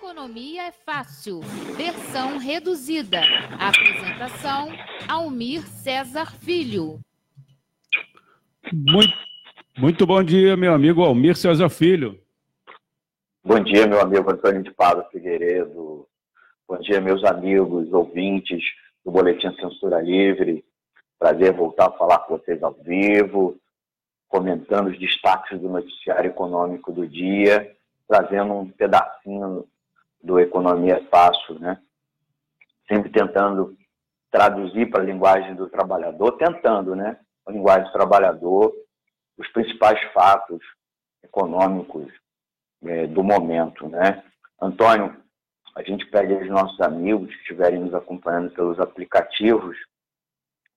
Economia é fácil, versão reduzida. Apresentação: Almir César Filho. Muito, muito bom dia, meu amigo Almir César Filho. Bom dia, meu amigo Antônio de Pado Figueiredo. Bom dia, meus amigos, ouvintes do Boletim Censura Livre. Prazer voltar a falar com vocês ao vivo, comentando os destaques do noticiário econômico do dia, trazendo um pedacinho do Economia Fácil, né? Sempre tentando traduzir para a linguagem do trabalhador, tentando, né? A linguagem do trabalhador, os principais fatos econômicos é, do momento, né? Antônio, a gente pede aos nossos amigos que estiverem nos acompanhando pelos aplicativos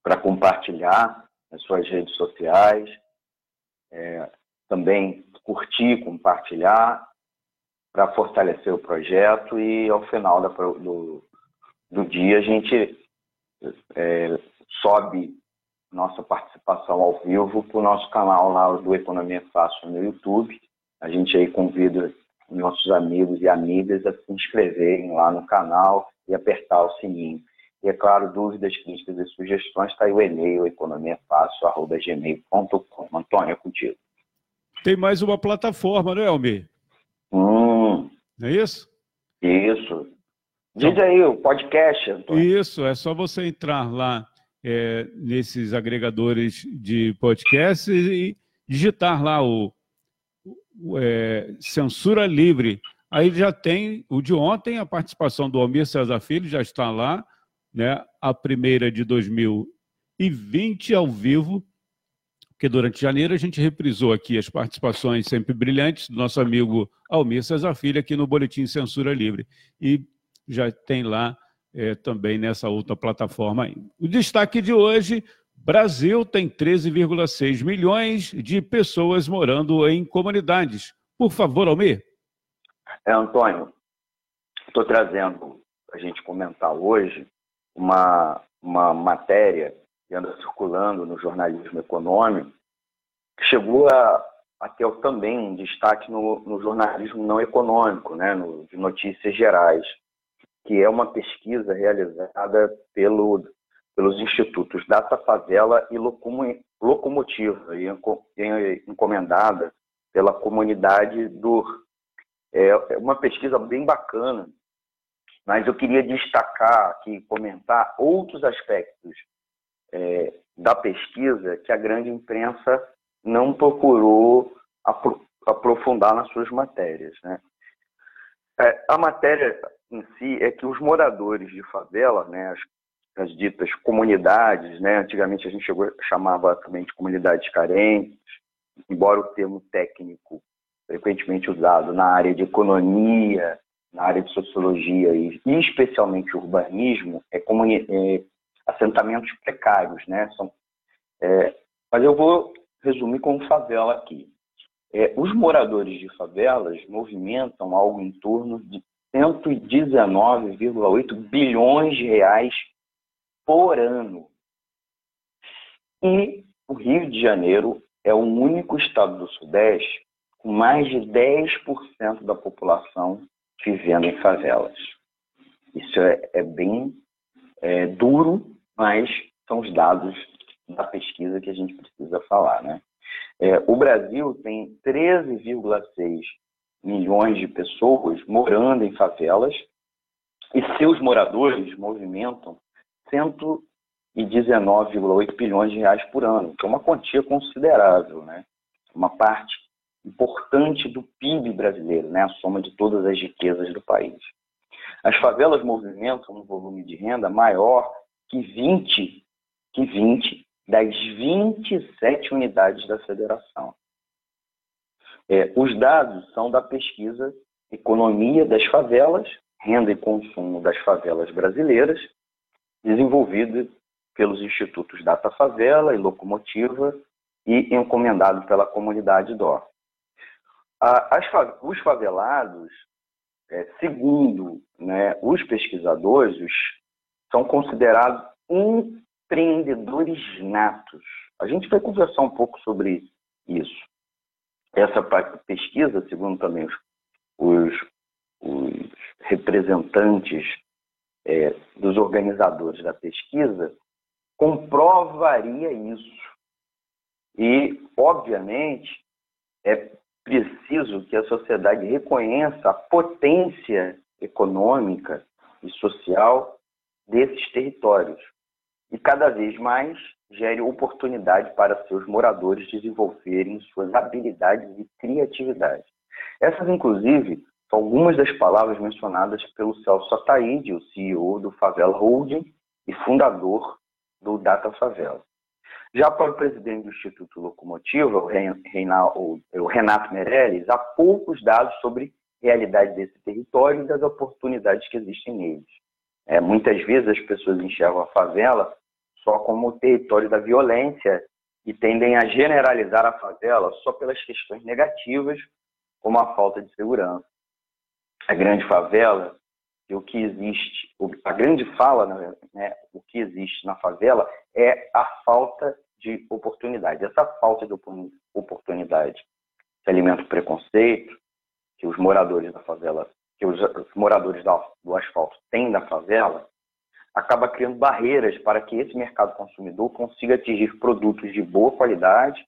para compartilhar nas suas redes sociais, é, também curtir, compartilhar, para fortalecer o projeto e ao final da, do, do dia a gente é, sobe nossa participação ao vivo para o nosso canal lá do Economia Fácil no YouTube. A gente aí convida nossos amigos e amigas a se inscreverem lá no canal e apertar o sininho. E, é claro, dúvidas, críticas e sugestões, está aí o e-mail economiafácil.gmail.com. Antônio, é contigo. Tem mais uma plataforma, não é, Almir? Hum. Não é isso? Isso. Diz então, aí, o podcast, Antônio. Isso, é só você entrar lá é, nesses agregadores de podcasts e digitar lá o, o é, Censura Livre. Aí já tem o de ontem, a participação do Almir César Filho já está lá, né? A primeira de 2020 ao vivo, porque durante janeiro a gente reprisou aqui as participações sempre brilhantes do nosso amigo Almir Cesar Filho aqui no Boletim Censura Livre. E já tem lá é, também nessa outra plataforma. O destaque de hoje: Brasil tem 13,6 milhões de pessoas morando em comunidades. Por favor, Almir. É, Antônio, estou trazendo a gente comentar hoje uma, uma matéria que anda circulando no jornalismo econômico, chegou a, a ter também um destaque no, no jornalismo não econômico, né, no, de notícias gerais, que é uma pesquisa realizada pelo, pelos institutos Data Favela e Locomotiva, e encomendada pela comunidade do. É, é uma pesquisa bem bacana, mas eu queria destacar aqui, comentar outros aspectos é, da pesquisa que a grande imprensa não procurou apro aprofundar nas suas matérias. Né? É, a matéria em si é que os moradores de favela, né, as, as ditas comunidades, né, antigamente a gente chegou, chamava também de comunidades carentes, embora o termo técnico frequentemente usado na área de economia, na área de sociologia e, especialmente urbanismo, é, é assentamentos precários, né? São, é, mas eu vou resumir como favela aqui. É, os moradores de favelas movimentam algo em torno de 119,8 bilhões de reais por ano. E o Rio de Janeiro é o único estado do Sudeste com mais de 10% da população vivendo em favelas. Isso é, é bem é, duro, mas são os dados da pesquisa que a gente precisa falar. Né? É, o Brasil tem 13,6 milhões de pessoas morando em favelas e seus moradores movimentam 119,8 bilhões de reais por ano, que é uma quantia considerável, né? Uma parte importante do PIB brasileiro, né? A soma de todas as riquezas do país. As favelas movimentam um volume de renda maior que 20, que 20 das 27 unidades da federação. É, os dados são da pesquisa Economia das Favelas, Renda e Consumo das Favelas Brasileiras, desenvolvida pelos institutos Data Favela e Locomotiva e encomendado pela comunidade DOR. Os favelados, é, segundo né, os pesquisadores, os, são considerados empreendedores natos. A gente vai conversar um pouco sobre isso. Essa pesquisa, segundo também os, os, os representantes é, dos organizadores da pesquisa comprovaria isso. E, obviamente, é preciso que a sociedade reconheça a potência econômica e social desses territórios e cada vez mais gere oportunidade para seus moradores desenvolverem suas habilidades e criatividade. Essas, inclusive, são algumas das palavras mencionadas pelo Celso Ataíde, o CEO do Favela Holding e fundador do Data Favela. Já para o presidente do Instituto Locomotiva, o Renato Meirelles, há poucos dados sobre a realidade desse território e das oportunidades que existem neles. É, muitas vezes as pessoas enxergam a favela só como o território da violência e tendem a generalizar a favela só pelas questões negativas, como a falta de segurança. A grande favela, e o que existe, a grande fala, né, o que existe na favela é a falta de oportunidade. Essa falta de oportunidade alimenta o preconceito que os moradores da favela, que os moradores do asfalto têm da favela, acaba criando barreiras para que esse mercado consumidor consiga atingir produtos de boa qualidade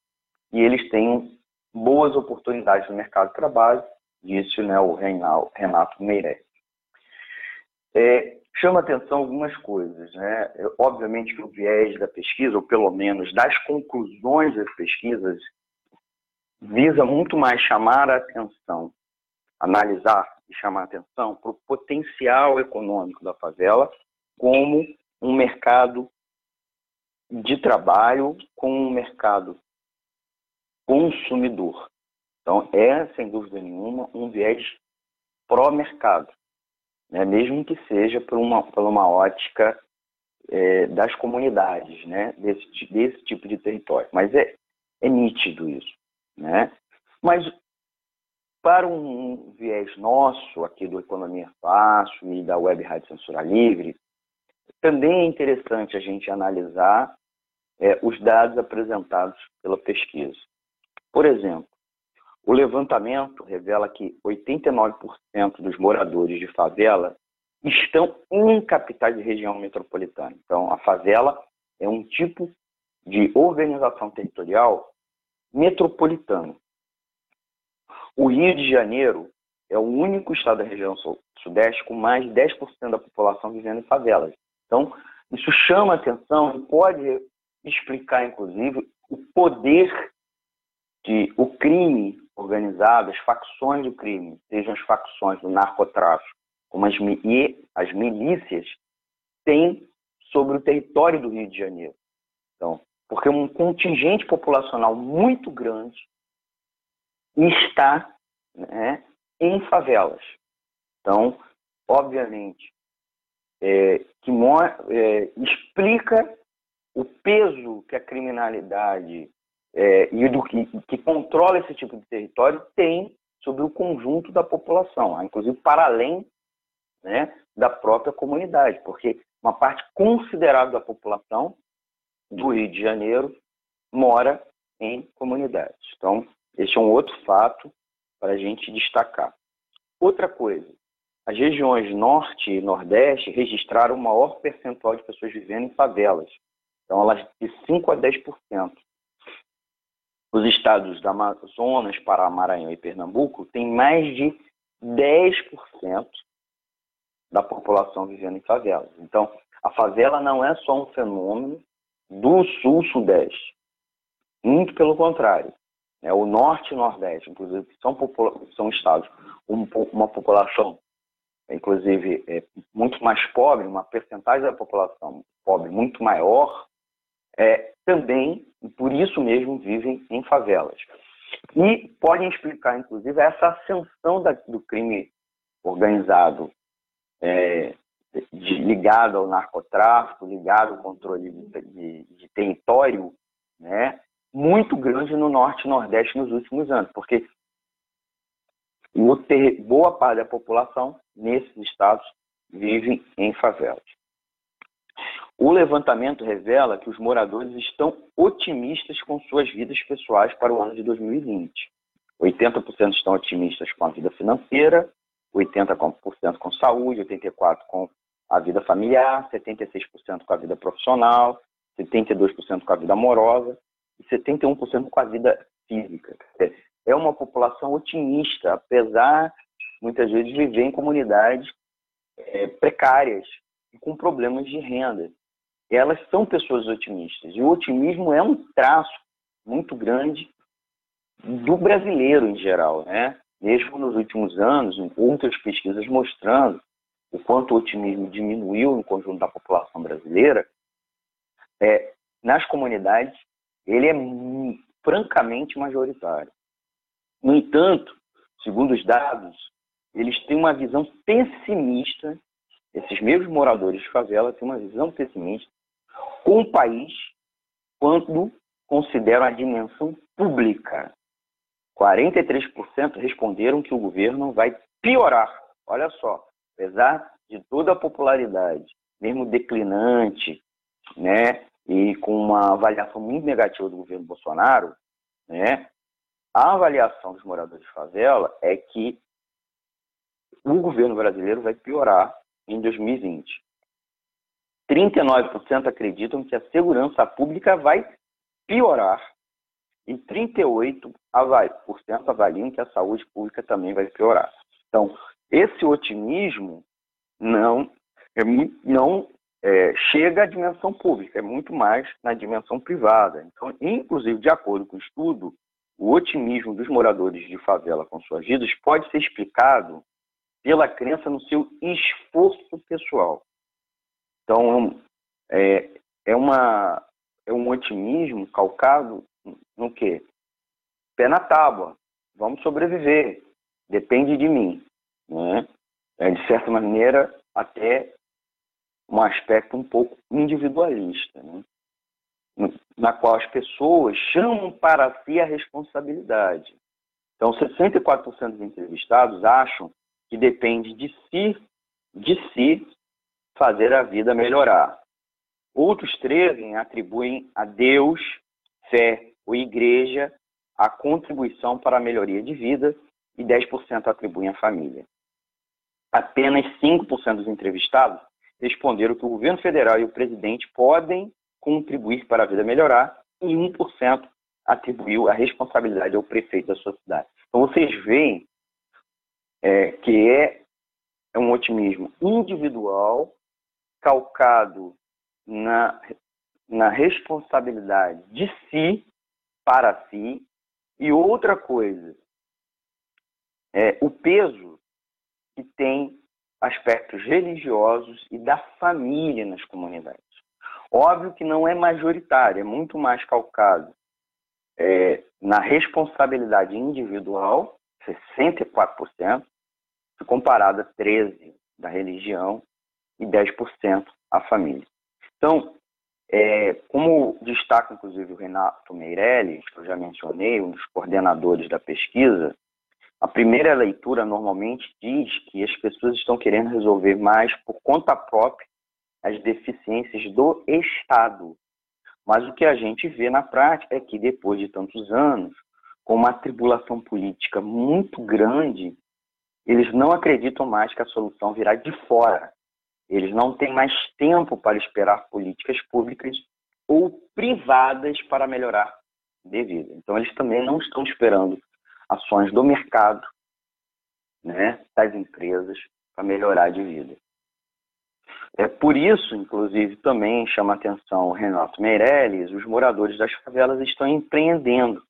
e eles tenham boas oportunidades no mercado de trabalho, disse né, o Renato Meirelles. É, chama atenção algumas coisas. Né? Obviamente que o viés da pesquisa, ou pelo menos das conclusões das pesquisas, visa muito mais chamar a atenção, analisar e chamar atenção para o potencial econômico da favela como um mercado de trabalho, como um mercado consumidor. Então, é, sem dúvida nenhuma, um viés pró-mercado, né? mesmo que seja por uma, por uma ótica é, das comunidades, né? desse, desse tipo de território. Mas é, é nítido isso. Né? Mas para um viés nosso, aqui do Economia Fácil e da Web Rádio Censura Livre, também é interessante a gente analisar é, os dados apresentados pela pesquisa. Por exemplo, o levantamento revela que 89% dos moradores de favela estão em capitais de região metropolitana. Então, a favela é um tipo de organização territorial metropolitana. O Rio de Janeiro é o único estado da região sudeste com mais de 10% da população vivendo em favelas. Então, isso chama atenção e pode explicar, inclusive, o poder de o crime organizado, as facções do crime, sejam as facções do narcotráfico, como as, e as milícias, têm sobre o território do Rio de Janeiro. Então, porque um contingente populacional muito grande está né, em favelas. Então, obviamente, é, que é, explica o peso que a criminalidade é, e do que, que controla esse tipo de território tem sobre o conjunto da população, inclusive para além né, da própria comunidade, porque uma parte considerável da população do Rio de Janeiro mora em comunidades. Então, esse é um outro fato para a gente destacar. Outra coisa, as regiões norte e nordeste registraram o maior percentual de pessoas vivendo em favelas. Então, elas de 5 a 10%. Os estados da Amazonas, Pará, Maranhão e Pernambuco têm mais de 10% da população vivendo em favelas. Então, a favela não é só um fenômeno do sul-sudeste. Muito pelo contrário. É, o norte e nordeste, inclusive, são, são estados com uma população inclusive é, muito mais pobre, uma percentagem da população pobre muito maior, é, também, por isso mesmo, vivem em favelas. E podem explicar, inclusive, essa ascensão da, do crime organizado é, de, ligado ao narcotráfico, ligado ao controle de, de, de território, né, muito grande no norte e nordeste nos últimos anos, porque boa parte da população nesses estados vivem em favelas. O levantamento revela que os moradores estão otimistas com suas vidas pessoais para o ano de 2020. 80% estão otimistas com a vida financeira, 80% com saúde, 84% com a vida familiar, 76% com a vida profissional, 72% com a vida amorosa 71% com a vida física. É uma população otimista, apesar muitas vezes viver em comunidades é, precárias e com problemas de renda. Elas são pessoas otimistas e o otimismo é um traço muito grande do brasileiro em geral, né? Mesmo nos últimos anos, outras pesquisas mostrando o quanto o otimismo diminuiu no conjunto da população brasileira, é, nas comunidades ele é francamente majoritário. No entanto, segundo os dados, eles têm uma visão pessimista, esses mesmos moradores de favela têm uma visão pessimista com o país quando consideram a dimensão pública. 43% responderam que o governo vai piorar. Olha só, apesar de toda a popularidade, mesmo declinante, né, e com uma avaliação muito negativa do governo Bolsonaro, né, a avaliação dos moradores de favela é que o governo brasileiro vai piorar em 2020. 39% acreditam que a segurança pública vai piorar e 38% avaliam que a saúde pública também vai piorar. Então, esse otimismo não, é, não é, chega à dimensão pública, é muito mais na dimensão privada. Então, inclusive, de acordo com o estudo, o otimismo dos moradores de favela com suas vidas pode ser explicado pela crença no seu esforço pessoal. Então, é, é, uma, é um otimismo calcado no quê? Pé na tábua. Vamos sobreviver. Depende de mim. Né? É, de certa maneira, até um aspecto um pouco individualista, né? na qual as pessoas chamam para si a responsabilidade. Então, 64% dos entrevistados acham que depende de si, de si, fazer a vida melhorar. Outros 13 atribuem a Deus, fé ou igreja a contribuição para a melhoria de vida e 10% atribuem à família. Apenas 5% dos entrevistados responderam que o governo federal e o presidente podem contribuir para a vida melhorar e 1% atribuiu a responsabilidade ao prefeito da sua cidade. Então vocês veem é, que é, é um otimismo individual calcado na, na responsabilidade de si para si e outra coisa é o peso que tem aspectos religiosos e da família nas comunidades. Óbvio que não é majoritário, é muito mais calcado é, na responsabilidade individual, 64%, comparado a 13% da religião e 10% a família. Então, é, como destaca inclusive o Renato Meirelles, que eu já mencionei, um dos coordenadores da pesquisa, a primeira leitura normalmente diz que as pessoas estão querendo resolver mais por conta própria as deficiências do Estado. Mas o que a gente vê na prática é que depois de tantos anos, com uma tribulação política muito grande, eles não acreditam mais que a solução virá de fora. Eles não têm mais tempo para esperar políticas públicas ou privadas para melhorar de vida. Então, eles também não estão esperando ações do mercado, né, das empresas, para melhorar de vida. É por isso, inclusive, também chama atenção o Renato Meirelles, os moradores das favelas estão empreendendo,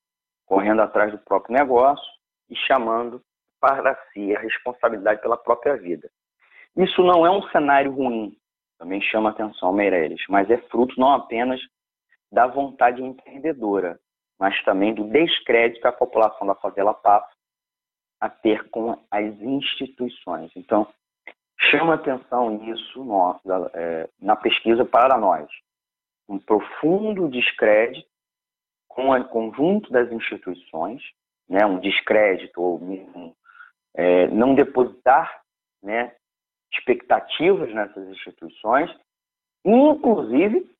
correndo atrás do próprio negócio e chamando para si a responsabilidade pela própria vida. Isso não é um cenário ruim, também chama atenção Meirelles, mas é fruto não apenas da vontade empreendedora, mas também do descrédito que a população da favela passa a ter com as instituições. Então, chama atenção isso é, na pesquisa para nós. Um profundo descrédito com o conjunto das instituições, né, um descrédito ou mesmo é, não depositar né, expectativas nessas instituições, inclusive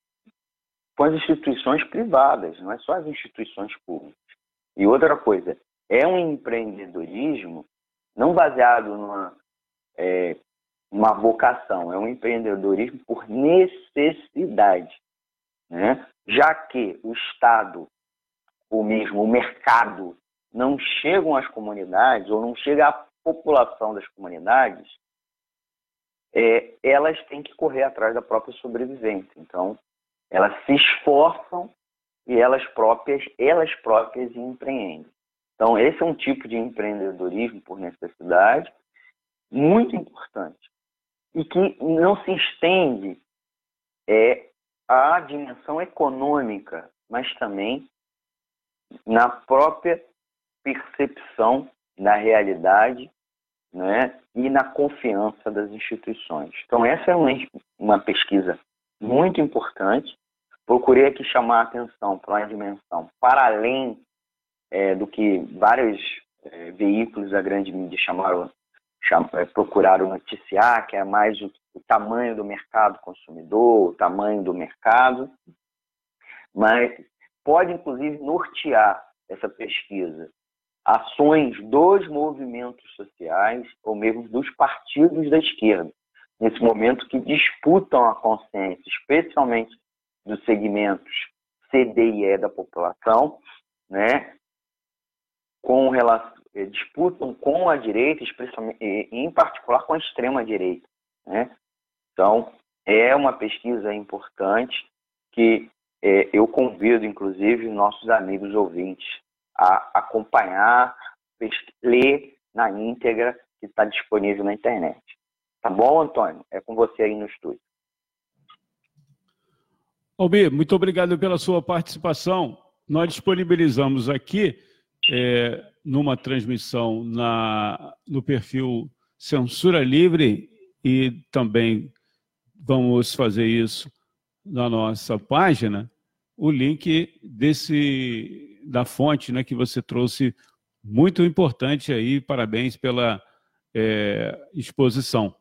com as instituições privadas, não é só as instituições públicas. E outra coisa, é um empreendedorismo não baseado numa, é, uma vocação, é um empreendedorismo por necessidade. Né? Já que o Estado, ou mesmo o mercado, não chegam às comunidades, ou não chega à população das comunidades, é, elas têm que correr atrás da própria sobrevivência. Então, elas se esforçam e elas próprias, elas próprias empreendem. Então, esse é um tipo de empreendedorismo por necessidade muito importante e que não se estende é, à dimensão econômica, mas também na própria percepção da realidade né, e na confiança das instituições. Então, essa é uma, uma pesquisa muito importante. Procurei aqui chamar a atenção para uma dimensão para além é, do que vários é, veículos da grande mídia chamaram, cham, é, procuraram noticiar, que é mais o, o tamanho do mercado consumidor, o tamanho do mercado, mas pode inclusive nortear essa pesquisa. Ações dos movimentos sociais ou mesmo dos partidos da esquerda, nesse momento que disputam a consciência, especialmente dos segmentos CD e E da população, né, com relação, eh, disputam com a direita, especialmente, em particular com a extrema direita, né? Então é uma pesquisa importante que é, eu convido, inclusive, nossos amigos ouvintes a acompanhar, ler na íntegra que está disponível na internet. Tá bom, Antônio? É com você aí no estúdio. Albi, muito obrigado pela sua participação. Nós disponibilizamos aqui, é, numa transmissão na, no perfil Censura Livre e também vamos fazer isso na nossa página, o link desse da fonte né, que você trouxe, muito importante aí, parabéns pela é, exposição.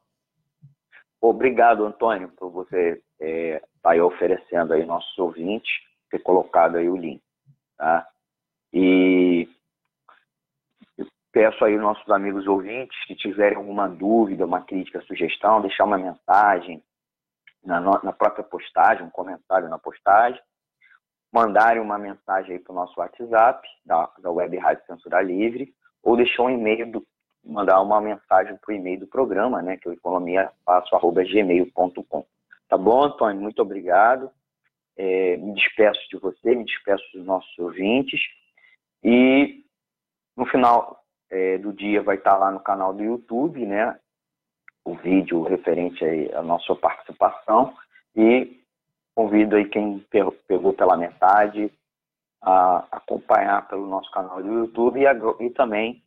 Obrigado, Antônio, por você estar é, tá aí oferecendo aí nossos ouvintes, ter colocado aí o link. Tá? E peço aí nossos amigos ouvintes que tiverem alguma dúvida, uma crítica, sugestão, deixar uma mensagem na, na própria postagem, um comentário na postagem, mandarem uma mensagem aí para o nosso WhatsApp, da, da Web Rádio Censura Livre, ou deixar um e-mail, do, mandar uma mensagem o e-mail do programa, né, que é o economiafaço.gmail.com. Tá bom, Antônio? Muito obrigado. É, me despeço de você, me despeço dos nossos ouvintes. E no final é, do dia vai estar lá no canal do YouTube, né? O vídeo referente aí à nossa participação. E Convido aí quem pegou pela metade a acompanhar pelo nosso canal do YouTube e, e também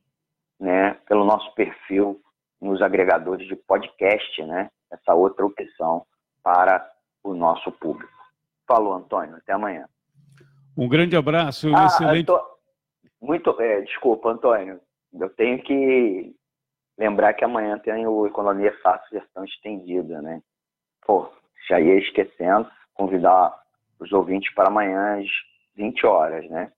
né, pelo nosso perfil nos agregadores de podcast, né? Essa outra opção para o nosso público. Falou, Antônio. Até amanhã. Um grande abraço. Um ah, excelente... Muito, é, desculpa, Antônio. Eu tenho que lembrar que amanhã tem o Economia Fácil Gestão Estendida, né? Pô, já ia esquecendo convidar os ouvintes para amanhã às 20 horas, né?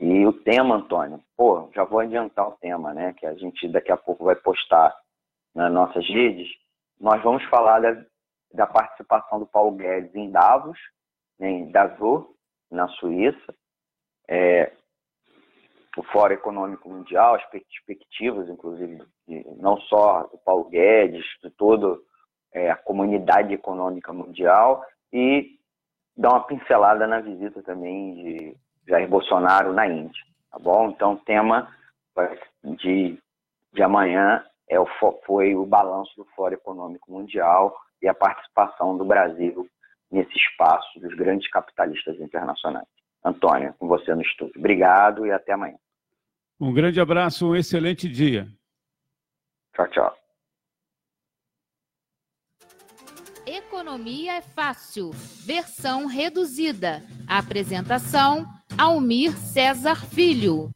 E o tema, Antônio, pô, já vou adiantar o tema, né? Que a gente daqui a pouco vai postar nas nossas redes. Nós vamos falar da, da participação do Paulo Guedes em Davos, né, em Davos, na Suíça, é, o Fórum Econômico Mundial, as perspectivas, inclusive, de, não só do Paulo Guedes, de toda é, a comunidade econômica mundial, e dar uma pincelada na visita também de Jair Bolsonaro na Índia, tá bom? Então, o tema de, de amanhã é o, foi o balanço do Fórum Econômico Mundial e a participação do Brasil nesse espaço dos grandes capitalistas internacionais. Antônio, com você no estúdio. Obrigado e até amanhã. Um grande abraço, um excelente dia. Tchau, tchau. Economia é Fácil, versão reduzida. Apresentação: Almir César Filho.